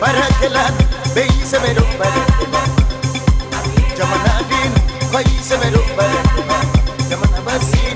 Barakela, bayi semedo barakela. jamana dini kwa isebero bale jamana basi.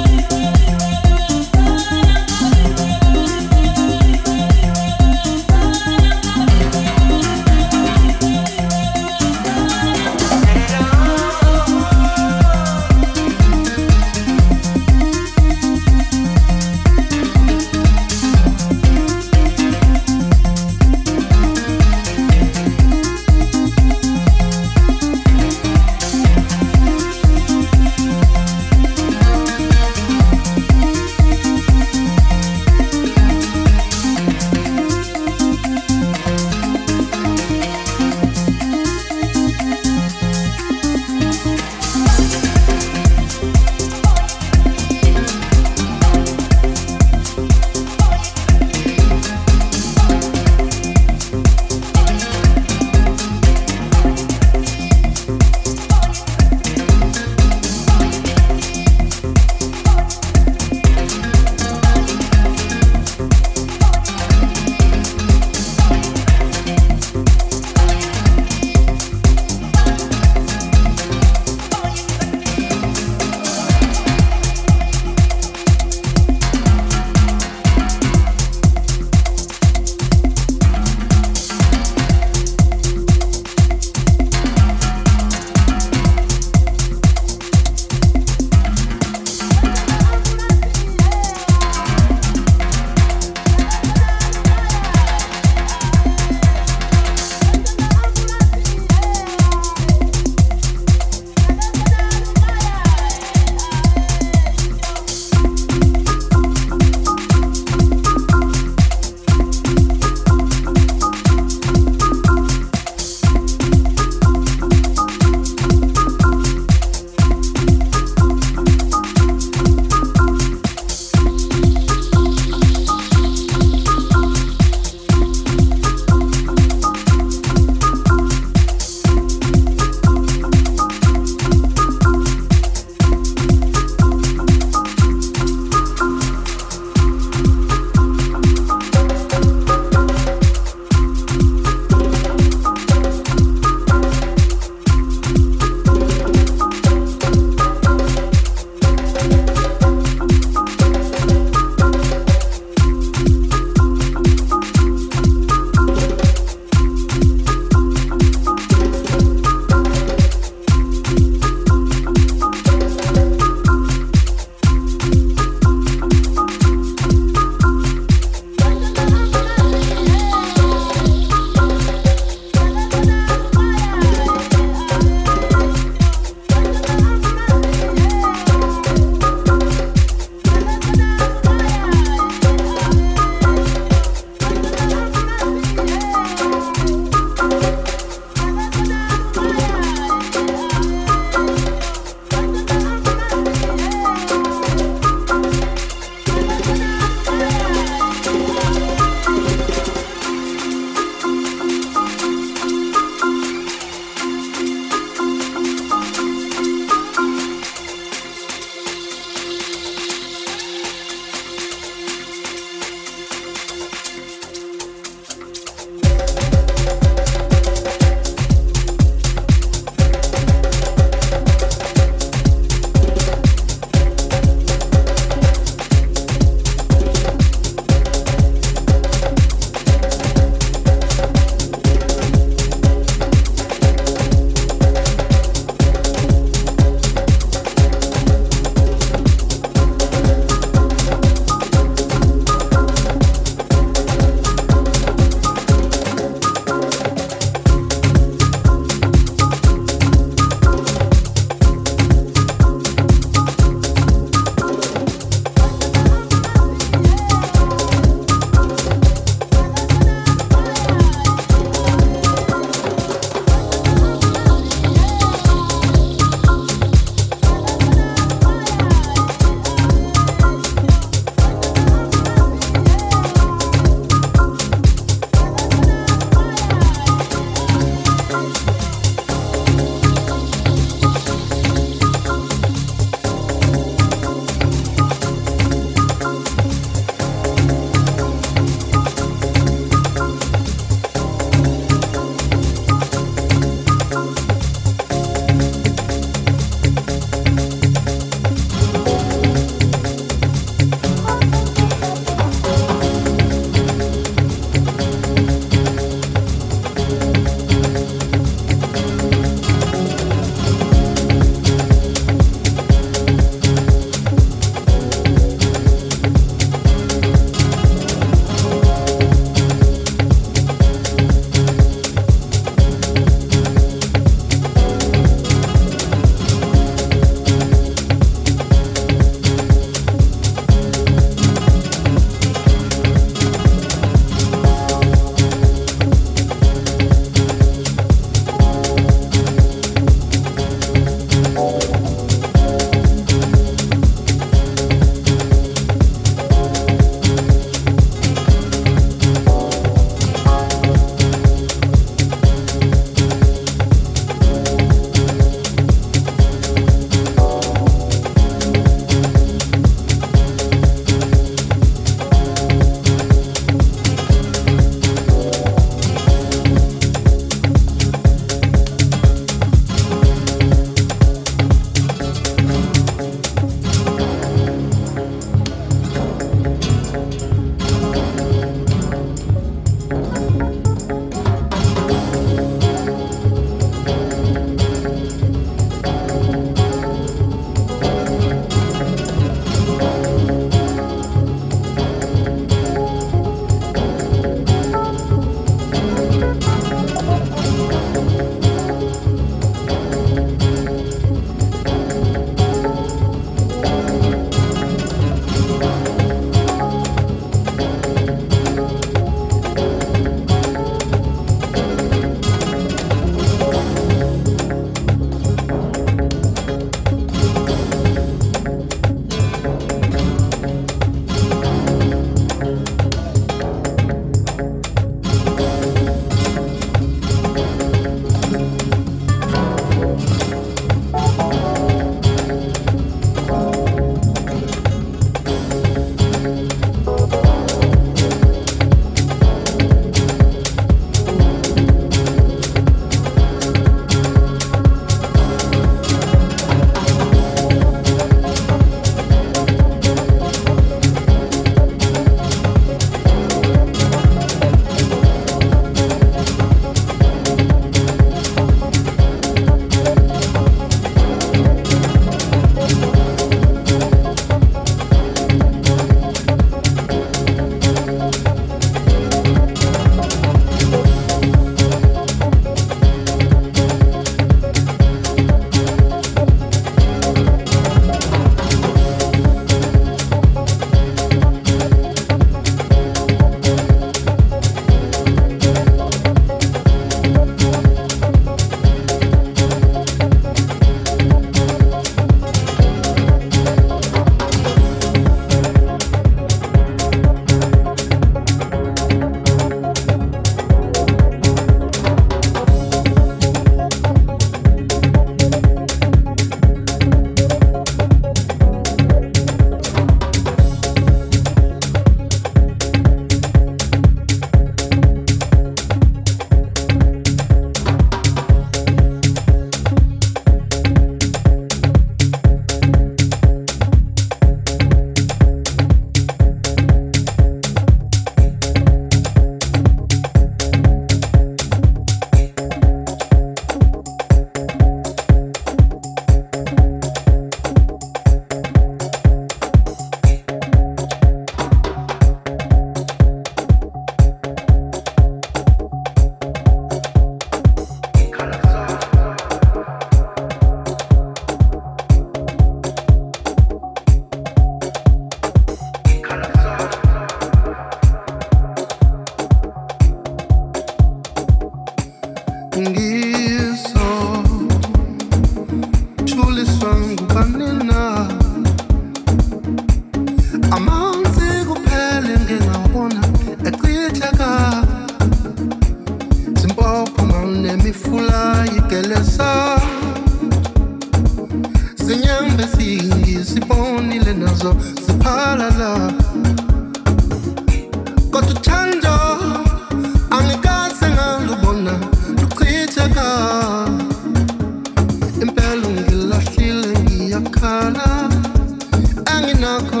anginakho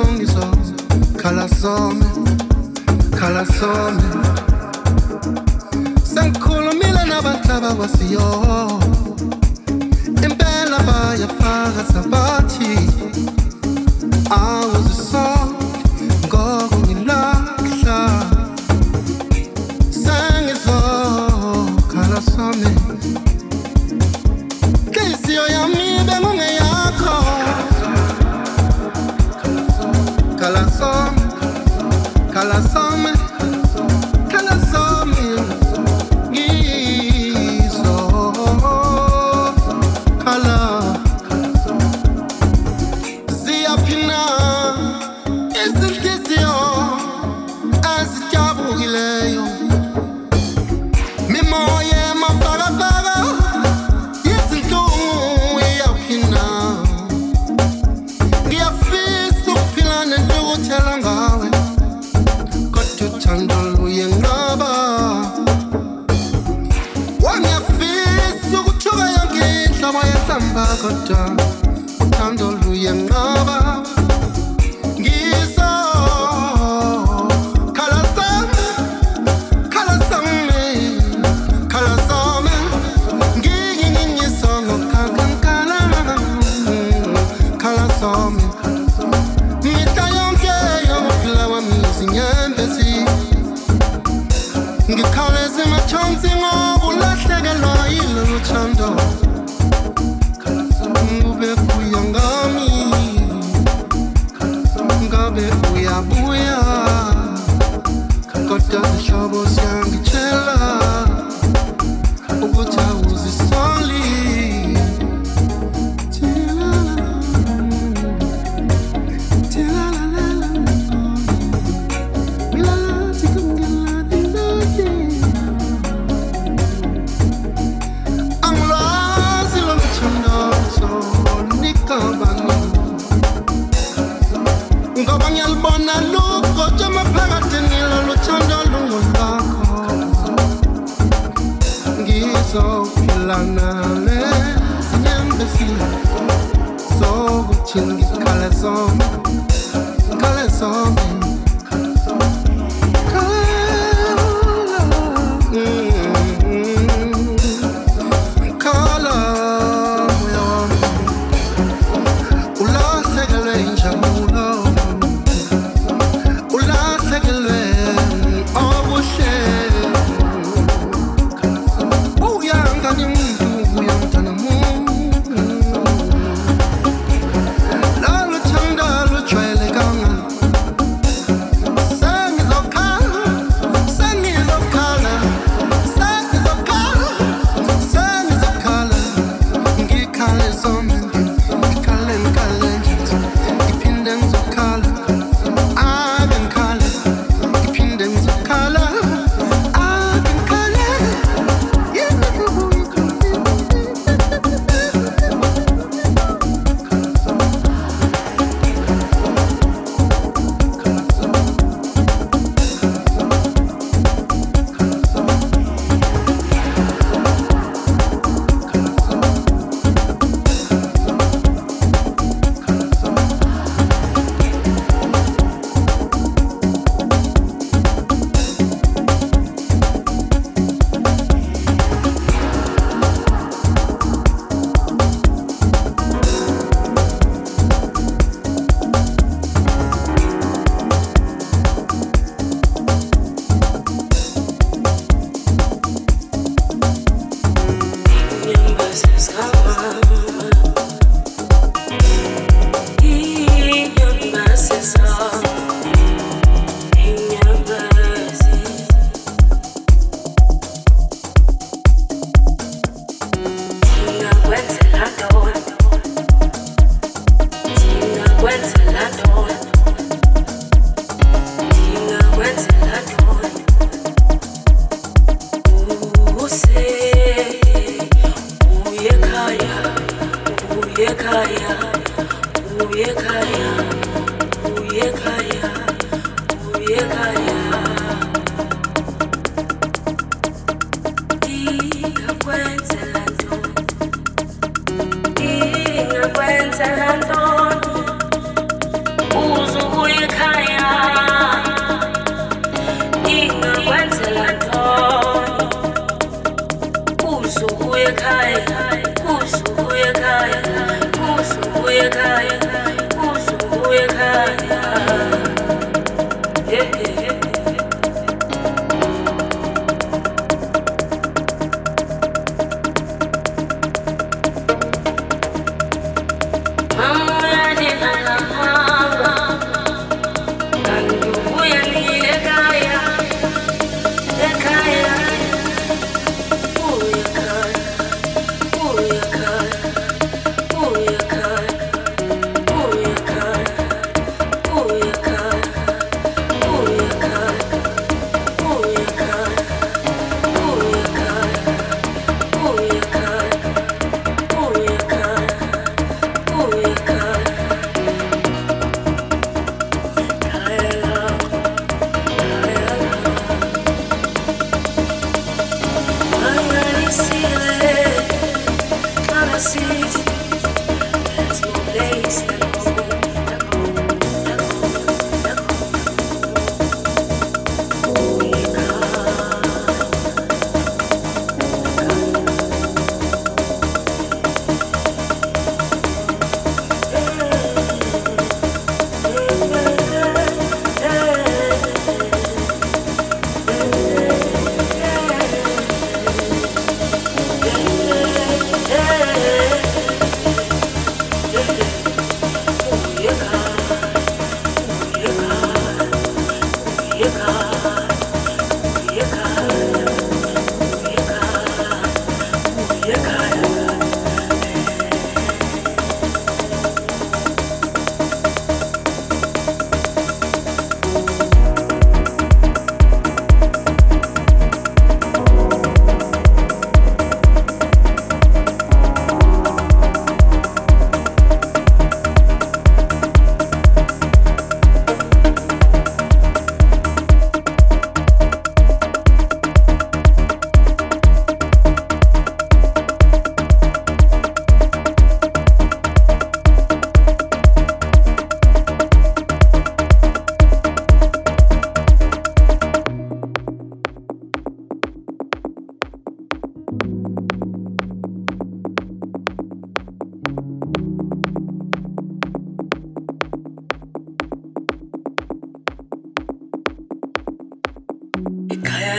khala some khala sengikhulumile nabanhlaba kwasiyo. Impela bayafaka sabathi awuzisola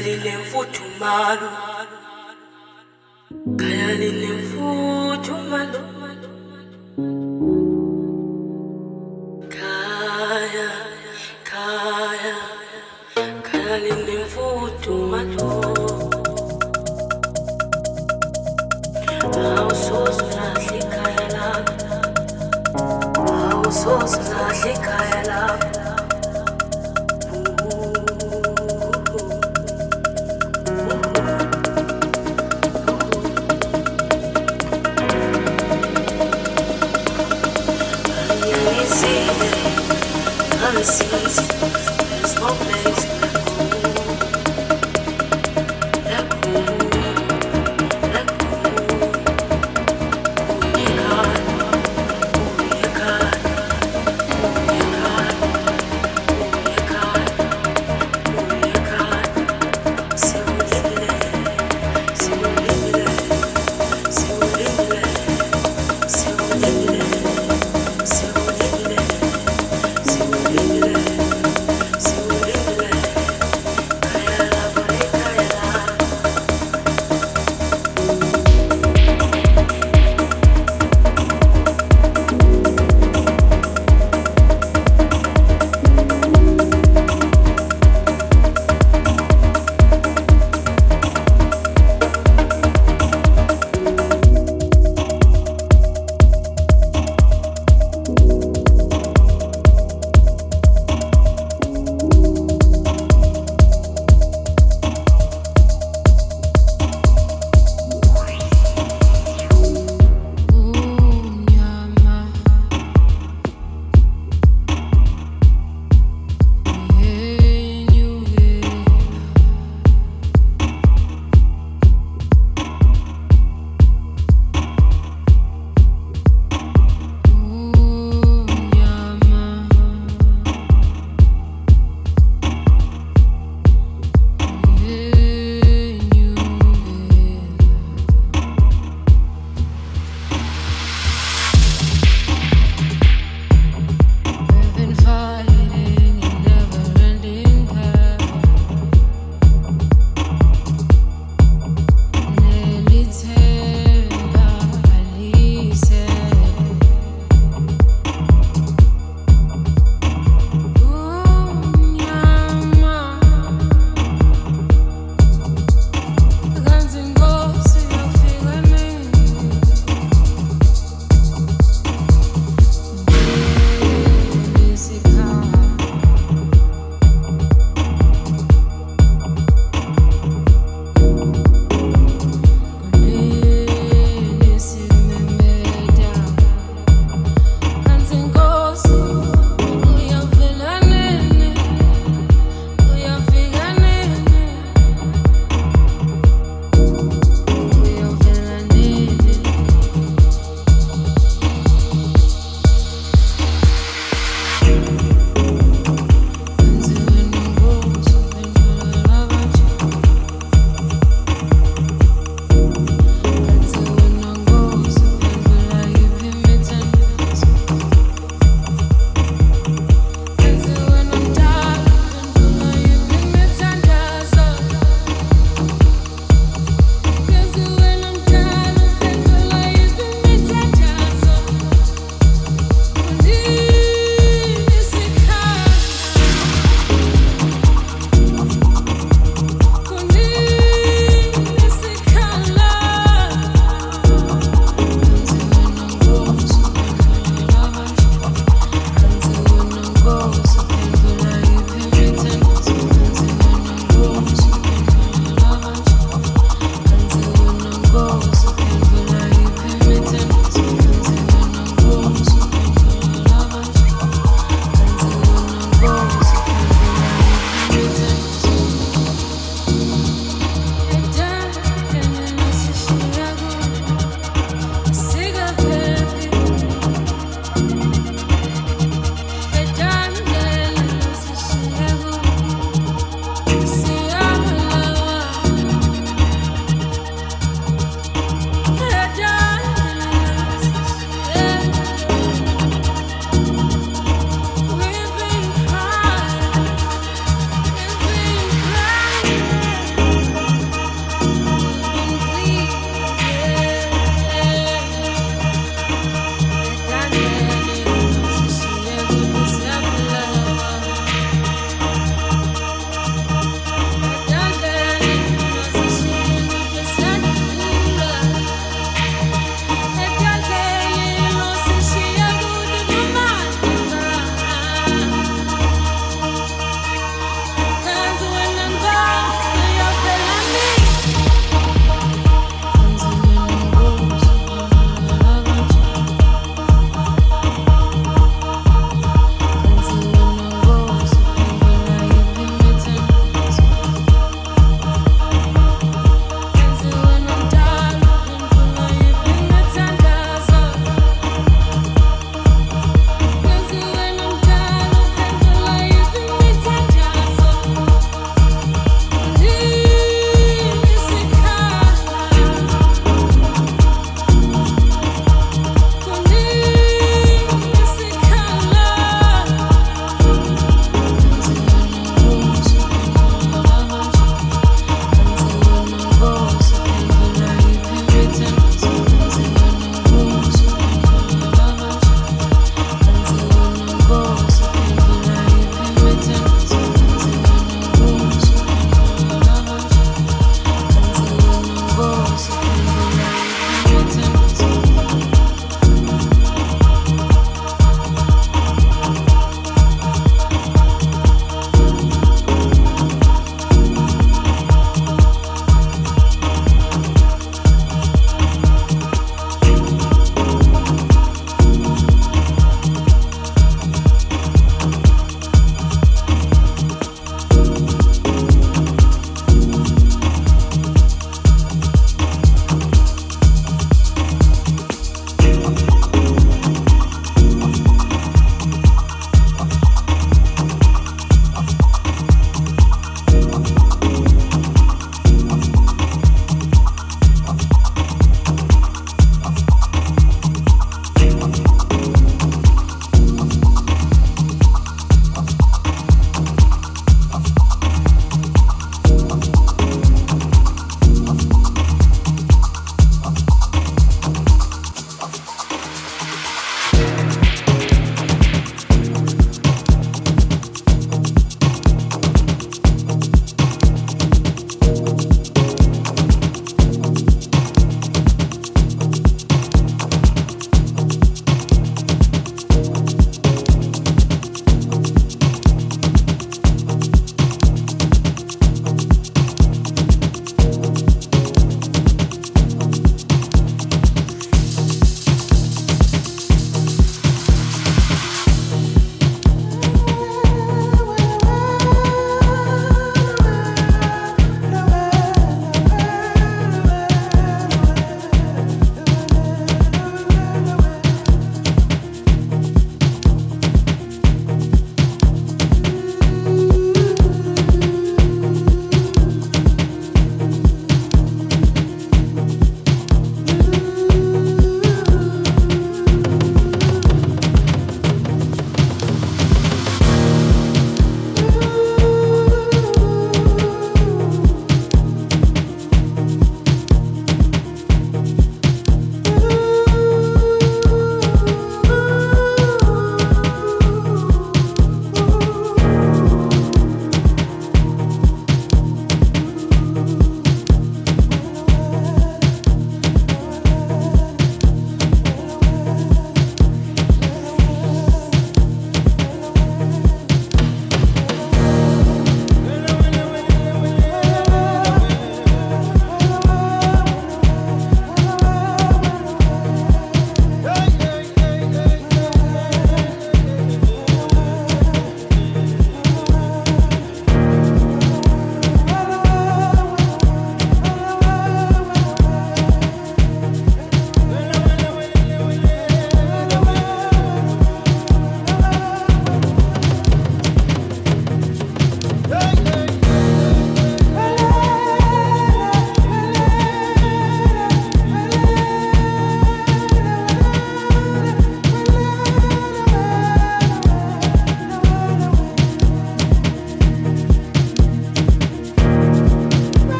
Kalile mfutu malu. Kalile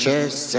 chest.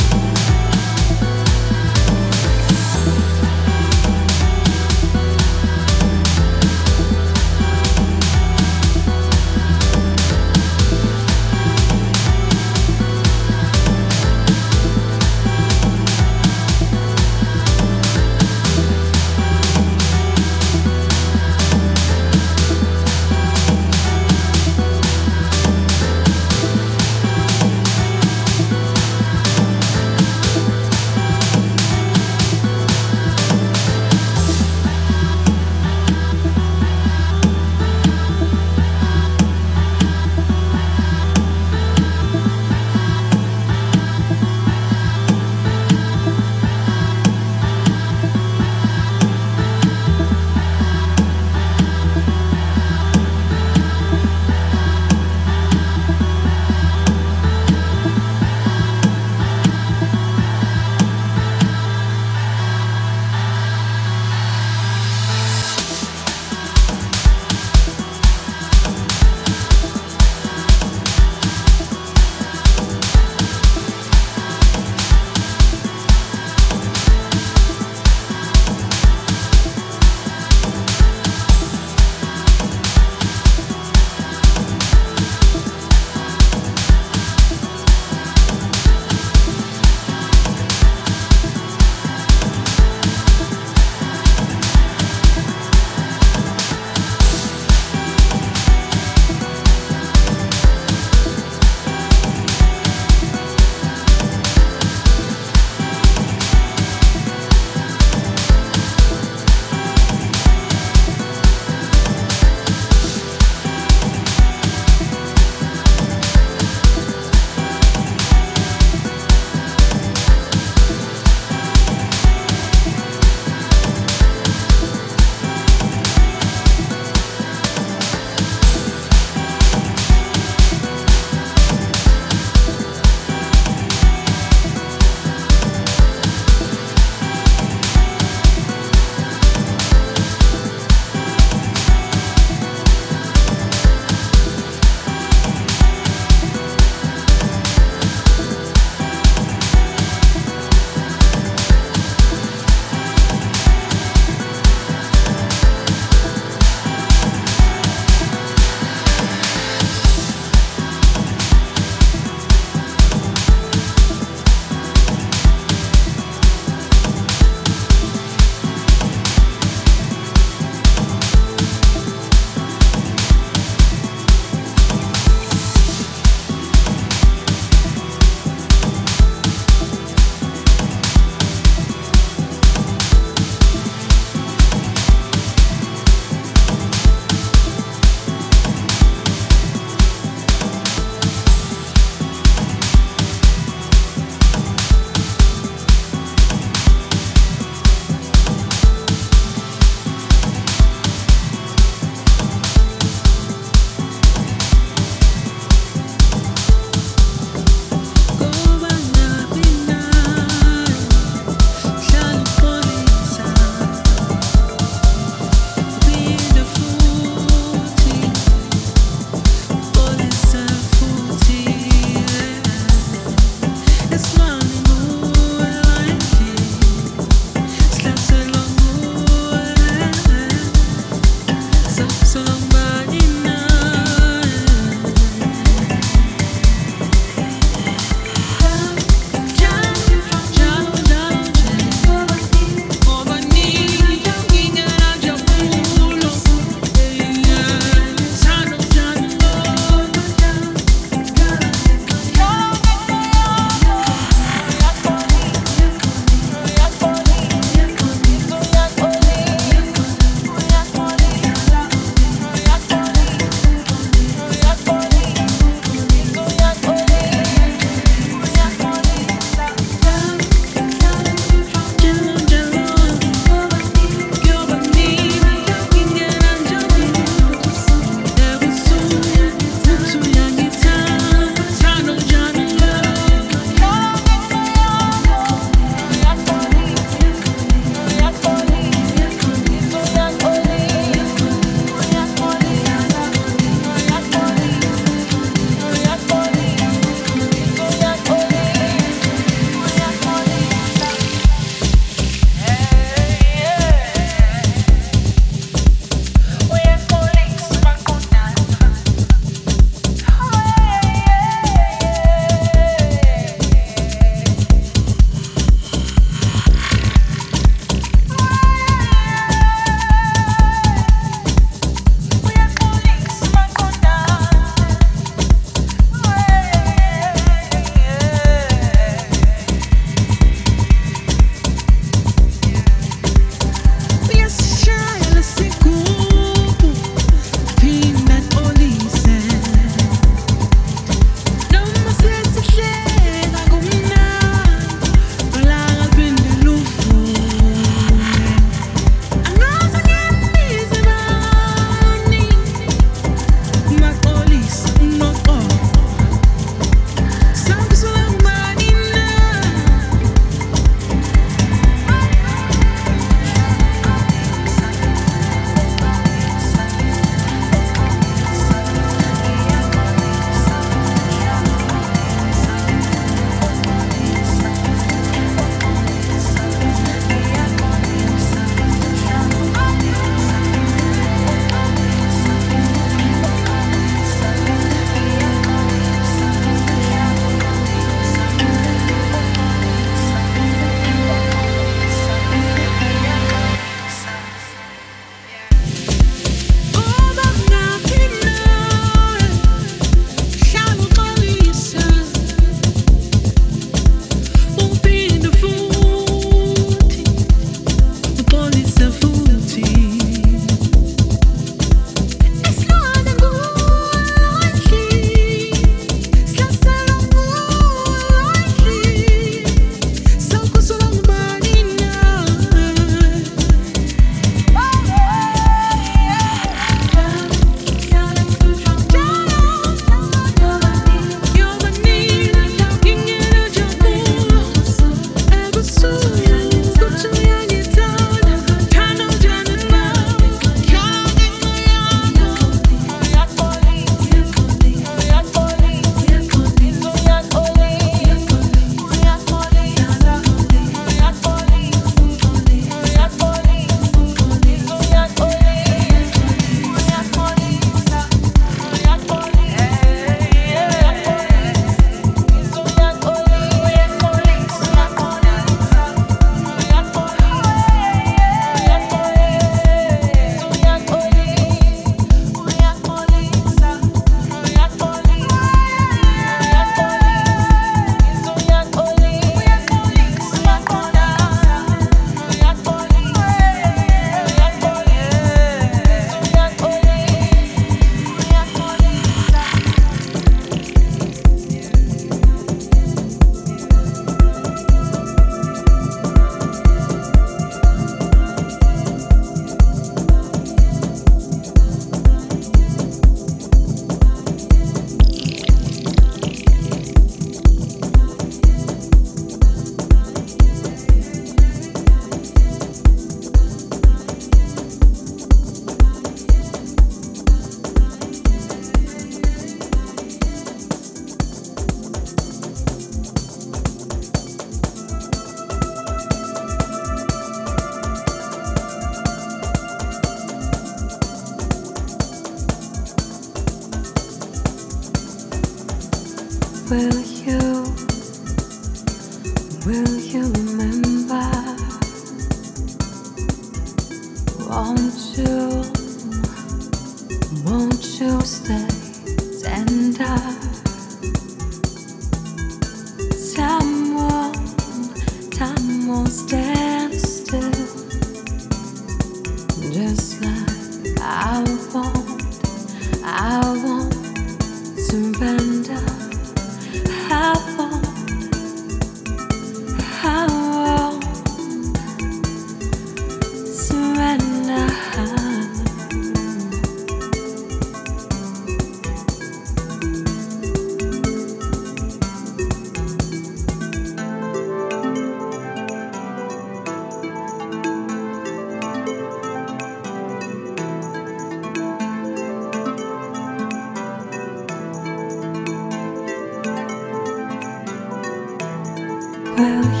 I'll